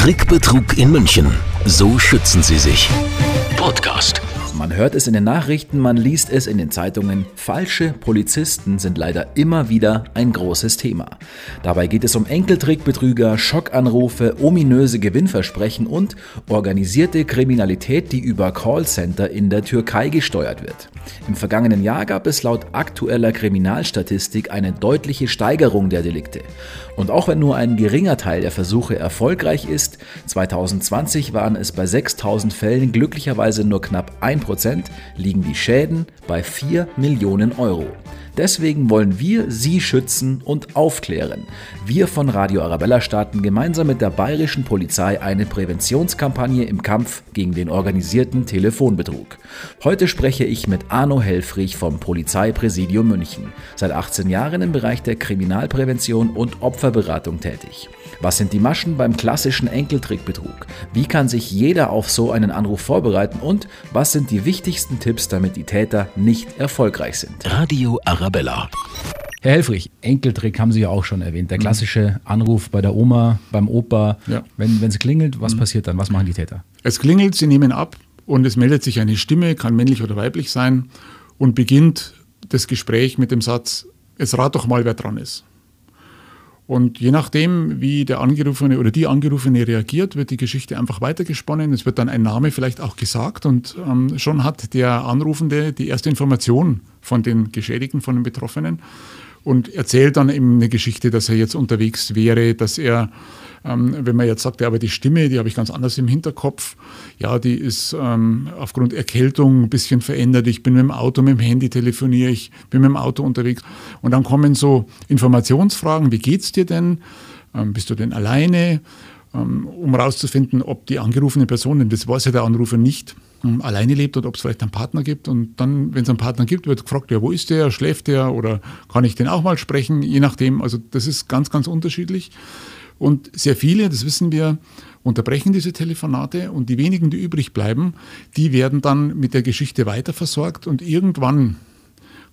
Trickbetrug in München. So schützen Sie sich. Podcast. Man hört es in den Nachrichten, man liest es in den Zeitungen. Falsche Polizisten sind leider immer wieder ein großes Thema. Dabei geht es um Enkeltrickbetrüger, Schockanrufe, ominöse Gewinnversprechen und organisierte Kriminalität, die über Callcenter in der Türkei gesteuert wird. Im vergangenen Jahr gab es laut aktueller Kriminalstatistik eine deutliche Steigerung der Delikte. Und auch wenn nur ein geringer Teil der Versuche erfolgreich ist, 2020 waren es bei 6000 Fällen glücklicherweise nur knapp 1%, liegen die Schäden bei 4 Millionen Euro. Deswegen wollen wir Sie schützen und aufklären. Wir von Radio Arabella starten gemeinsam mit der bayerischen Polizei eine Präventionskampagne im Kampf gegen den organisierten Telefonbetrug. Heute spreche ich mit Arno Helfrich vom Polizeipräsidium München, seit 18 Jahren im Bereich der Kriminalprävention und Opferberatung tätig. Was sind die Maschen beim klassischen Enkeltrickbetrug? Wie kann sich jeder auf so einen Anruf vorbereiten? Und was sind die wichtigsten Tipps, damit die Täter nicht erfolgreich sind? Radio Arabella. Herr Helfrich, Enkeltrick haben Sie ja auch schon erwähnt. Der mhm. klassische Anruf bei der Oma, beim Opa. Ja. Wenn, wenn es klingelt, was mhm. passiert dann? Was machen die Täter? Es klingelt, Sie nehmen ab und es meldet sich eine Stimme, kann männlich oder weiblich sein, und beginnt das Gespräch mit dem Satz, es rat doch mal, wer dran ist. Und je nachdem, wie der Angerufene oder die Angerufene reagiert, wird die Geschichte einfach weitergesponnen. Es wird dann ein Name vielleicht auch gesagt und ähm, schon hat der Anrufende die erste Information von den Geschädigten, von den Betroffenen und erzählt dann eben eine Geschichte, dass er jetzt unterwegs wäre, dass er ähm, wenn man jetzt sagt, ja, aber die Stimme, die habe ich ganz anders im Hinterkopf, ja, die ist ähm, aufgrund Erkältung ein bisschen verändert. Ich bin mit dem Auto, mit dem Handy telefoniere, ich bin mit dem Auto unterwegs. Und dann kommen so Informationsfragen, wie geht's dir denn? Ähm, bist du denn alleine? Ähm, um herauszufinden, ob die angerufene Person, denn das weiß ja der Anrufer nicht, ähm, alleine lebt oder ob es vielleicht einen Partner gibt. Und dann, wenn es einen Partner gibt, wird gefragt, ja, wo ist der, schläft der oder kann ich den auch mal sprechen, je nachdem. Also das ist ganz, ganz unterschiedlich. Und sehr viele, das wissen wir, unterbrechen diese Telefonate und die wenigen, die übrig bleiben, die werden dann mit der Geschichte weiterversorgt und irgendwann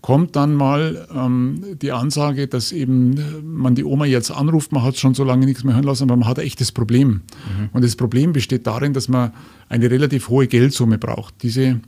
kommt dann mal ähm, die Ansage, dass eben man die Oma jetzt anruft, man hat schon so lange nichts mehr hören lassen, aber man hat ein echtes Problem. Mhm. Und das Problem besteht darin, dass man eine relativ hohe Geldsumme braucht. Diese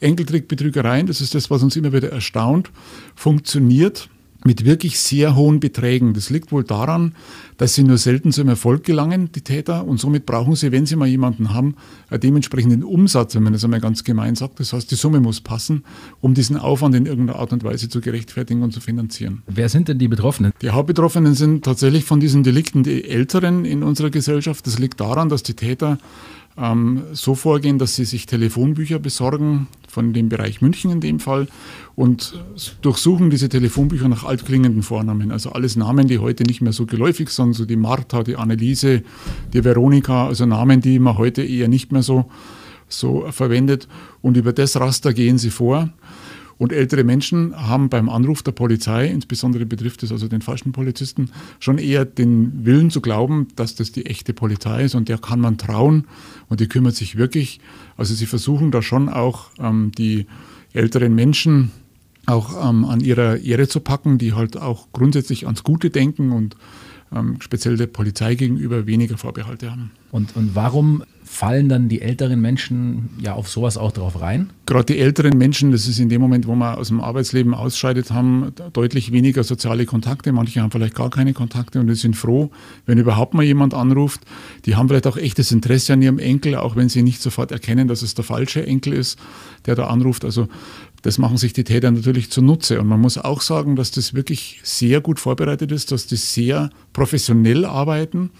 Enkeltrickbetrügereien, das ist das, was uns immer wieder erstaunt, funktioniert mit wirklich sehr hohen Beträgen. Das liegt wohl daran, dass sie nur selten zum Erfolg gelangen, die Täter, und somit brauchen sie, wenn sie mal jemanden haben, einen dementsprechenden Umsatz, wenn man das einmal ganz gemein sagt. Das heißt, die Summe muss passen, um diesen Aufwand in irgendeiner Art und Weise zu gerechtfertigen und zu finanzieren. Wer sind denn die Betroffenen? Die Hauptbetroffenen sind tatsächlich von diesen Delikten die Älteren in unserer Gesellschaft. Das liegt daran, dass die Täter ähm, so vorgehen, dass sie sich Telefonbücher besorgen, von dem Bereich München in dem Fall, und durchsuchen diese Telefonbücher nach altklingenden Vornamen. Also alles Namen, die heute nicht mehr so geläufig sind, so die Martha, die Anneliese, die Veronika, also Namen, die man heute eher nicht mehr so, so verwendet. Und über das Raster gehen sie vor und ältere Menschen haben beim Anruf der Polizei, insbesondere betrifft es also den falschen Polizisten, schon eher den Willen zu glauben, dass das die echte Polizei ist und der kann man trauen und die kümmert sich wirklich. Also sie versuchen da schon auch ähm, die älteren Menschen auch ähm, an ihrer Ehre zu packen, die halt auch grundsätzlich ans Gute denken und ähm, speziell der Polizei gegenüber weniger Vorbehalte haben. Und, und warum fallen dann die älteren Menschen ja auf sowas auch drauf rein? Gerade die älteren Menschen, das ist in dem Moment, wo man aus dem Arbeitsleben ausscheidet, haben deutlich weniger soziale Kontakte. Manche haben vielleicht gar keine Kontakte und die sind froh, wenn überhaupt mal jemand anruft. Die haben vielleicht auch echtes Interesse an ihrem Enkel, auch wenn sie nicht sofort erkennen, dass es der falsche Enkel ist, der da anruft. Also das machen sich die Täter natürlich zunutze. Und man muss auch sagen, dass das wirklich sehr gut vorbereitet ist, dass die sehr professionell arbeiten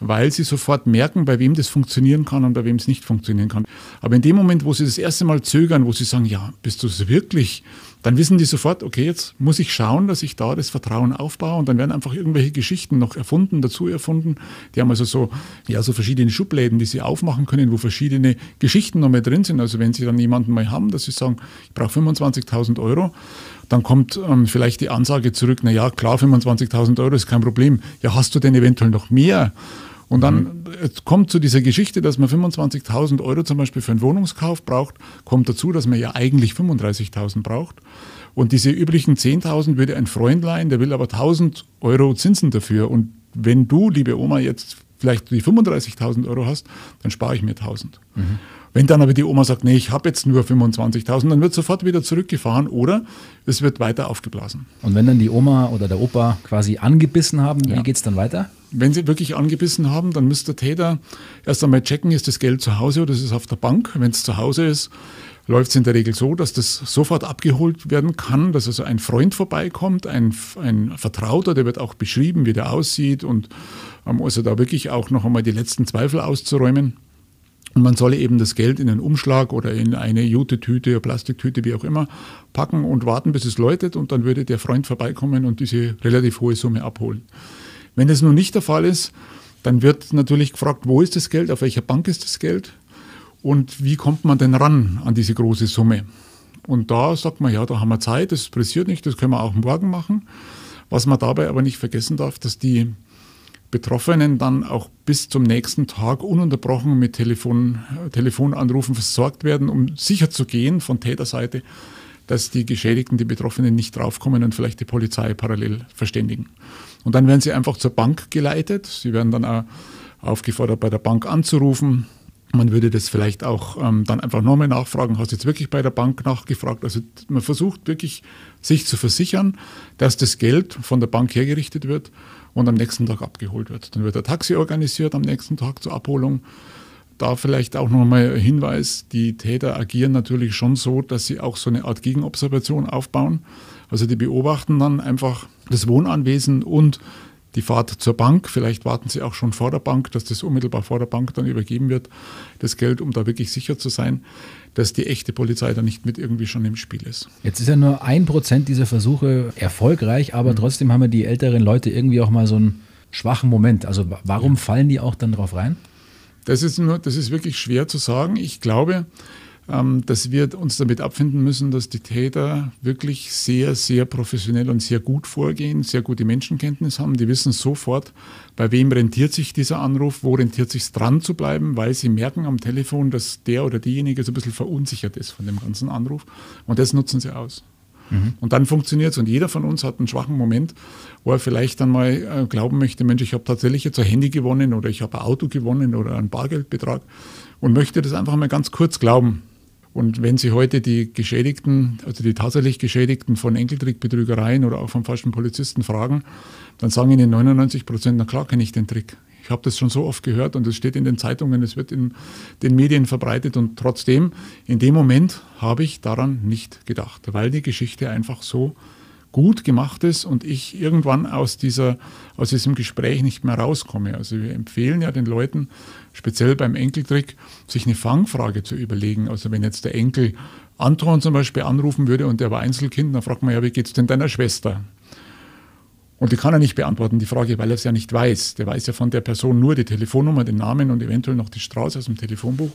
weil sie sofort merken, bei wem das funktionieren kann und bei wem es nicht funktionieren kann. Aber in dem Moment, wo sie das erste Mal zögern, wo sie sagen, ja, bist du es wirklich, dann wissen die sofort, okay, jetzt muss ich schauen, dass ich da das Vertrauen aufbaue und dann werden einfach irgendwelche Geschichten noch erfunden, dazu erfunden. Die haben also so, ja, so verschiedene Schubläden, die sie aufmachen können, wo verschiedene Geschichten noch mehr drin sind. Also wenn sie dann jemanden mal haben, dass sie sagen, ich brauche 25.000 Euro, dann kommt ähm, vielleicht die Ansage zurück, na ja, klar, 25.000 Euro ist kein Problem. Ja, hast du denn eventuell noch mehr? Und dann mhm. kommt zu dieser Geschichte, dass man 25.000 Euro zum Beispiel für einen Wohnungskauf braucht, kommt dazu, dass man ja eigentlich 35.000 braucht. Und diese üblichen 10.000 würde ein Freund leihen, der will aber 1.000 Euro Zinsen dafür. Und wenn du, liebe Oma, jetzt vielleicht die 35.000 Euro hast, dann spare ich mir 1.000. Mhm. Wenn dann aber die Oma sagt, nee, ich habe jetzt nur 25.000, dann wird sofort wieder zurückgefahren oder es wird weiter aufgeblasen. Und wenn dann die Oma oder der Opa quasi angebissen haben, ja. wie geht es dann weiter? Wenn sie wirklich angebissen haben, dann müsste der Täter erst einmal checken, ist das Geld zu Hause oder ist es auf der Bank. Wenn es zu Hause ist, läuft es in der Regel so, dass das sofort abgeholt werden kann, dass also ein Freund vorbeikommt, ein, ein Vertrauter, der wird auch beschrieben, wie der aussieht und ähm, also da wirklich auch noch einmal die letzten Zweifel auszuräumen. Und man solle eben das Geld in einen Umschlag oder in eine Jute-Tüte, Plastiktüte, wie auch immer, packen und warten, bis es läutet und dann würde der Freund vorbeikommen und diese relativ hohe Summe abholen. Wenn das nun nicht der Fall ist, dann wird natürlich gefragt, wo ist das Geld, auf welcher Bank ist das Geld und wie kommt man denn ran an diese große Summe. Und da sagt man, ja, da haben wir Zeit, das pressiert nicht, das können wir auch morgen machen. Was man dabei aber nicht vergessen darf, dass die Betroffenen dann auch bis zum nächsten Tag ununterbrochen mit Telefon, Telefonanrufen versorgt werden, um sicher zu gehen von Täterseite, dass die Geschädigten, die Betroffenen nicht draufkommen und vielleicht die Polizei parallel verständigen. Und dann werden sie einfach zur Bank geleitet. Sie werden dann auch aufgefordert, bei der Bank anzurufen. Man würde das vielleicht auch ähm, dann einfach nochmal nachfragen, hast du jetzt wirklich bei der Bank nachgefragt? Also man versucht wirklich, sich zu versichern, dass das Geld von der Bank hergerichtet wird und am nächsten Tag abgeholt wird. Dann wird ein Taxi organisiert am nächsten Tag zur Abholung. Da vielleicht auch nochmal ein Hinweis, die Täter agieren natürlich schon so, dass sie auch so eine Art Gegenobservation aufbauen. Also die beobachten dann einfach das Wohnanwesen und die Fahrt zur Bank. Vielleicht warten sie auch schon vor der Bank, dass das unmittelbar vor der Bank dann übergeben wird, das Geld, um da wirklich sicher zu sein, dass die echte Polizei da nicht mit irgendwie schon im Spiel ist. Jetzt ist ja nur ein Prozent dieser Versuche erfolgreich, aber mhm. trotzdem haben ja die älteren Leute irgendwie auch mal so einen schwachen Moment. Also warum ja. fallen die auch dann drauf rein? Das ist, nur, das ist wirklich schwer zu sagen. Ich glaube, dass wir uns damit abfinden müssen, dass die Täter wirklich sehr, sehr professionell und sehr gut vorgehen, sehr gute Menschenkenntnis haben. Die wissen sofort, bei wem rentiert sich dieser Anruf, wo rentiert sich dran zu bleiben, weil sie merken am Telefon, dass der oder diejenige so ein bisschen verunsichert ist von dem ganzen Anruf. Und das nutzen sie aus. Mhm. Und dann funktioniert es. Und jeder von uns hat einen schwachen Moment, wo er vielleicht dann mal äh, glauben möchte, Mensch, ich habe tatsächlich jetzt ein Handy gewonnen oder ich habe ein Auto gewonnen oder einen Bargeldbetrag und möchte das einfach mal ganz kurz glauben. Und wenn Sie heute die Geschädigten, also die tatsächlich Geschädigten von Enkeltrickbetrügereien oder auch von falschen Polizisten fragen, dann sagen Ihnen 99 Prozent, na klar kenne ich den Trick. Ich habe das schon so oft gehört und es steht in den Zeitungen, es wird in den Medien verbreitet und trotzdem, in dem Moment habe ich daran nicht gedacht, weil die Geschichte einfach so gut gemacht ist und ich irgendwann aus, dieser, aus diesem Gespräch nicht mehr rauskomme. Also wir empfehlen ja den Leuten, speziell beim Enkeltrick, sich eine Fangfrage zu überlegen. Also wenn jetzt der Enkel Anton zum Beispiel anrufen würde und der war Einzelkind, dann fragt man ja, wie geht es denn deiner Schwester? Und die kann er nicht beantworten, die Frage, weil er es ja nicht weiß. Der weiß ja von der Person nur die Telefonnummer, den Namen und eventuell noch die Straße aus dem Telefonbuch.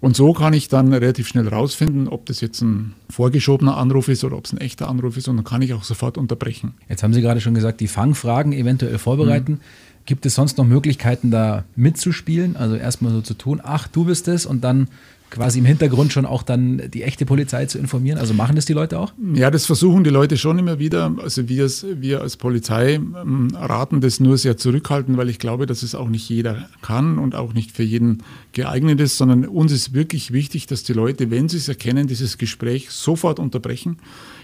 Und so kann ich dann relativ schnell rausfinden, ob das jetzt ein vorgeschobener Anruf ist oder ob es ein echter Anruf ist. Und dann kann ich auch sofort unterbrechen. Jetzt haben Sie gerade schon gesagt, die Fangfragen eventuell vorbereiten. Mhm. Gibt es sonst noch Möglichkeiten, da mitzuspielen? Also erstmal so zu tun, ach, du bist es und dann quasi im Hintergrund schon auch dann die echte Polizei zu informieren? Also machen das die Leute auch? Ja, das versuchen die Leute schon immer wieder. Also wir, wir als Polizei ähm, raten das nur sehr zurückhaltend, weil ich glaube, dass es auch nicht jeder kann und auch nicht für jeden geeignet ist, sondern uns ist wirklich wichtig, dass die Leute, wenn sie es erkennen, dieses Gespräch sofort unterbrechen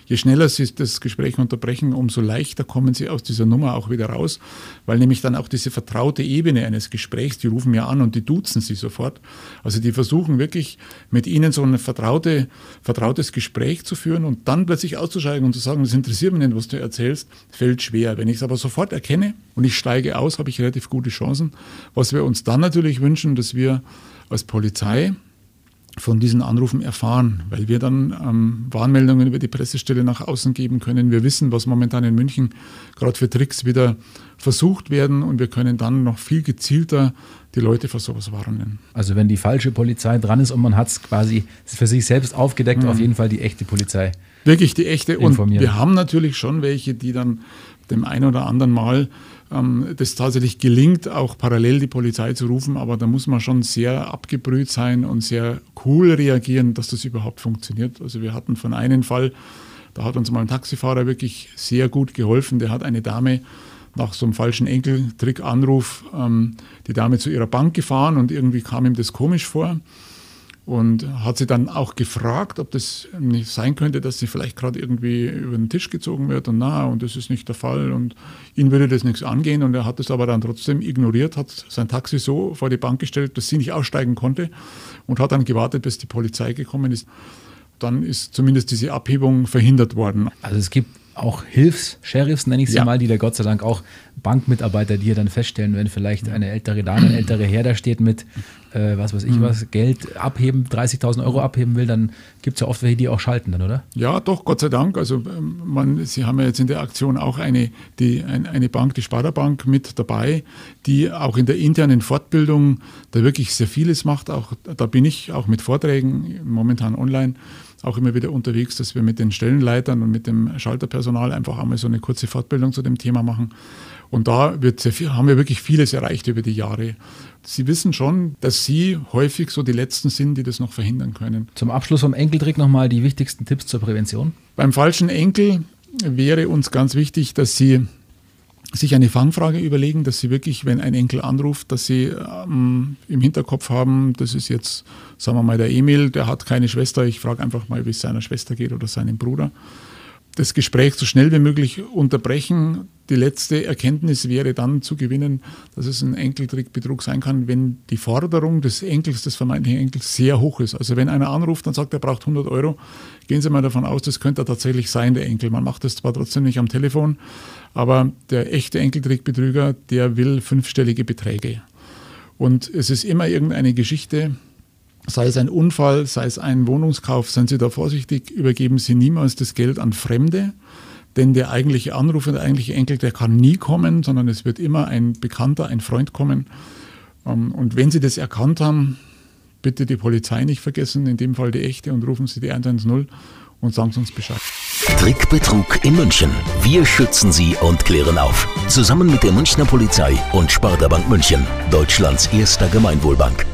je schneller Sie das Gespräch unterbrechen, umso leichter kommen Sie aus dieser Nummer auch wieder raus, weil nämlich dann auch diese vertraute Ebene eines Gesprächs, die rufen ja an und die duzen Sie sofort. Also die versuchen wirklich mit Ihnen so ein vertraute, vertrautes Gespräch zu führen und dann plötzlich auszusteigen und zu sagen, das interessiert mich nicht, was du erzählst, fällt schwer. Wenn ich es aber sofort erkenne und ich steige aus, habe ich relativ gute Chancen. Was wir uns dann natürlich wünschen, dass wir als Polizei von diesen Anrufen erfahren, weil wir dann ähm, Warnmeldungen über die Pressestelle nach außen geben können. Wir wissen, was momentan in München gerade für Tricks wieder versucht werden und wir können dann noch viel gezielter die Leute vor sowas warnen. Also wenn die falsche Polizei dran ist und man hat es quasi für sich selbst aufgedeckt, mhm. auf jeden Fall die echte Polizei. Wirklich die echte. Und wir haben natürlich schon welche, die dann dem einen oder anderen Mal ähm, das tatsächlich gelingt, auch parallel die Polizei zu rufen, aber da muss man schon sehr abgebrüht sein und sehr cool reagieren, dass das überhaupt funktioniert. Also wir hatten von einem Fall, da hat uns mal ein Taxifahrer wirklich sehr gut geholfen, der hat eine Dame nach so einem falschen Enkeltrick-Anruf ähm, die Dame zu ihrer Bank gefahren und irgendwie kam ihm das komisch vor und hat sie dann auch gefragt, ob das nicht sein könnte, dass sie vielleicht gerade irgendwie über den Tisch gezogen wird und na, und das ist nicht der Fall und ihn würde das nichts angehen und er hat es aber dann trotzdem ignoriert, hat sein Taxi so vor die Bank gestellt, dass sie nicht aussteigen konnte und hat dann gewartet, bis die Polizei gekommen ist. Dann ist zumindest diese Abhebung verhindert worden. Also es gibt auch Hilfs-Sheriffs, nenne ich sie ja. mal, die da Gott sei Dank auch Bankmitarbeiter, die hier dann feststellen, wenn vielleicht eine ältere Dame, ein ältere Herr da steht mit, äh, was weiß ich mhm. was, Geld abheben, 30.000 Euro abheben will, dann gibt es ja oft welche, die auch schalten dann, oder? Ja, doch, Gott sei Dank. Also ähm, man, Sie haben ja jetzt in der Aktion auch eine, die, ein, eine Bank, die Sparda-Bank mit dabei, die auch in der internen Fortbildung da wirklich sehr vieles macht. Auch da bin ich auch mit Vorträgen momentan online auch immer wieder unterwegs, dass wir mit den Stellenleitern und mit dem Schalterpersonal einfach einmal so eine kurze Fortbildung zu dem Thema machen. Und da viel, haben wir wirklich vieles erreicht über die Jahre. Sie wissen schon, dass Sie häufig so die Letzten sind, die das noch verhindern können. Zum Abschluss vom Enkeltrick nochmal die wichtigsten Tipps zur Prävention. Beim falschen Enkel wäre uns ganz wichtig, dass Sie sich eine Fangfrage überlegen, dass sie wirklich, wenn ein Enkel anruft, dass sie ähm, im Hinterkopf haben, das ist jetzt, sagen wir mal, der Emil, der hat keine Schwester, ich frage einfach mal, wie es seiner Schwester geht oder seinem Bruder. Das Gespräch so schnell wie möglich unterbrechen. Die letzte Erkenntnis wäre dann zu gewinnen, dass es ein Enkeltrickbetrug sein kann, wenn die Forderung des Enkels, des vermeintlichen Enkels, sehr hoch ist. Also wenn einer anruft und sagt, er braucht 100 Euro, gehen Sie mal davon aus, das könnte tatsächlich sein, der Enkel. Man macht das zwar trotzdem nicht am Telefon, aber der echte Enkeltrickbetrüger, der will fünfstellige Beträge. Und es ist immer irgendeine Geschichte, sei es ein Unfall, sei es ein Wohnungskauf, seien Sie da vorsichtig, übergeben Sie niemals das Geld an Fremde, denn der eigentliche Anrufer, der eigentliche Enkel, der kann nie kommen, sondern es wird immer ein Bekannter, ein Freund kommen. Ähm, und wenn Sie das erkannt haben, bitte die Polizei nicht vergessen, in dem Fall die echte, und rufen Sie die 110 und sagen Sie uns Bescheid. Trickbetrug in München. Wir schützen Sie und klären auf. Zusammen mit der Münchner Polizei und Sparda Bank München, Deutschlands erster Gemeinwohlbank.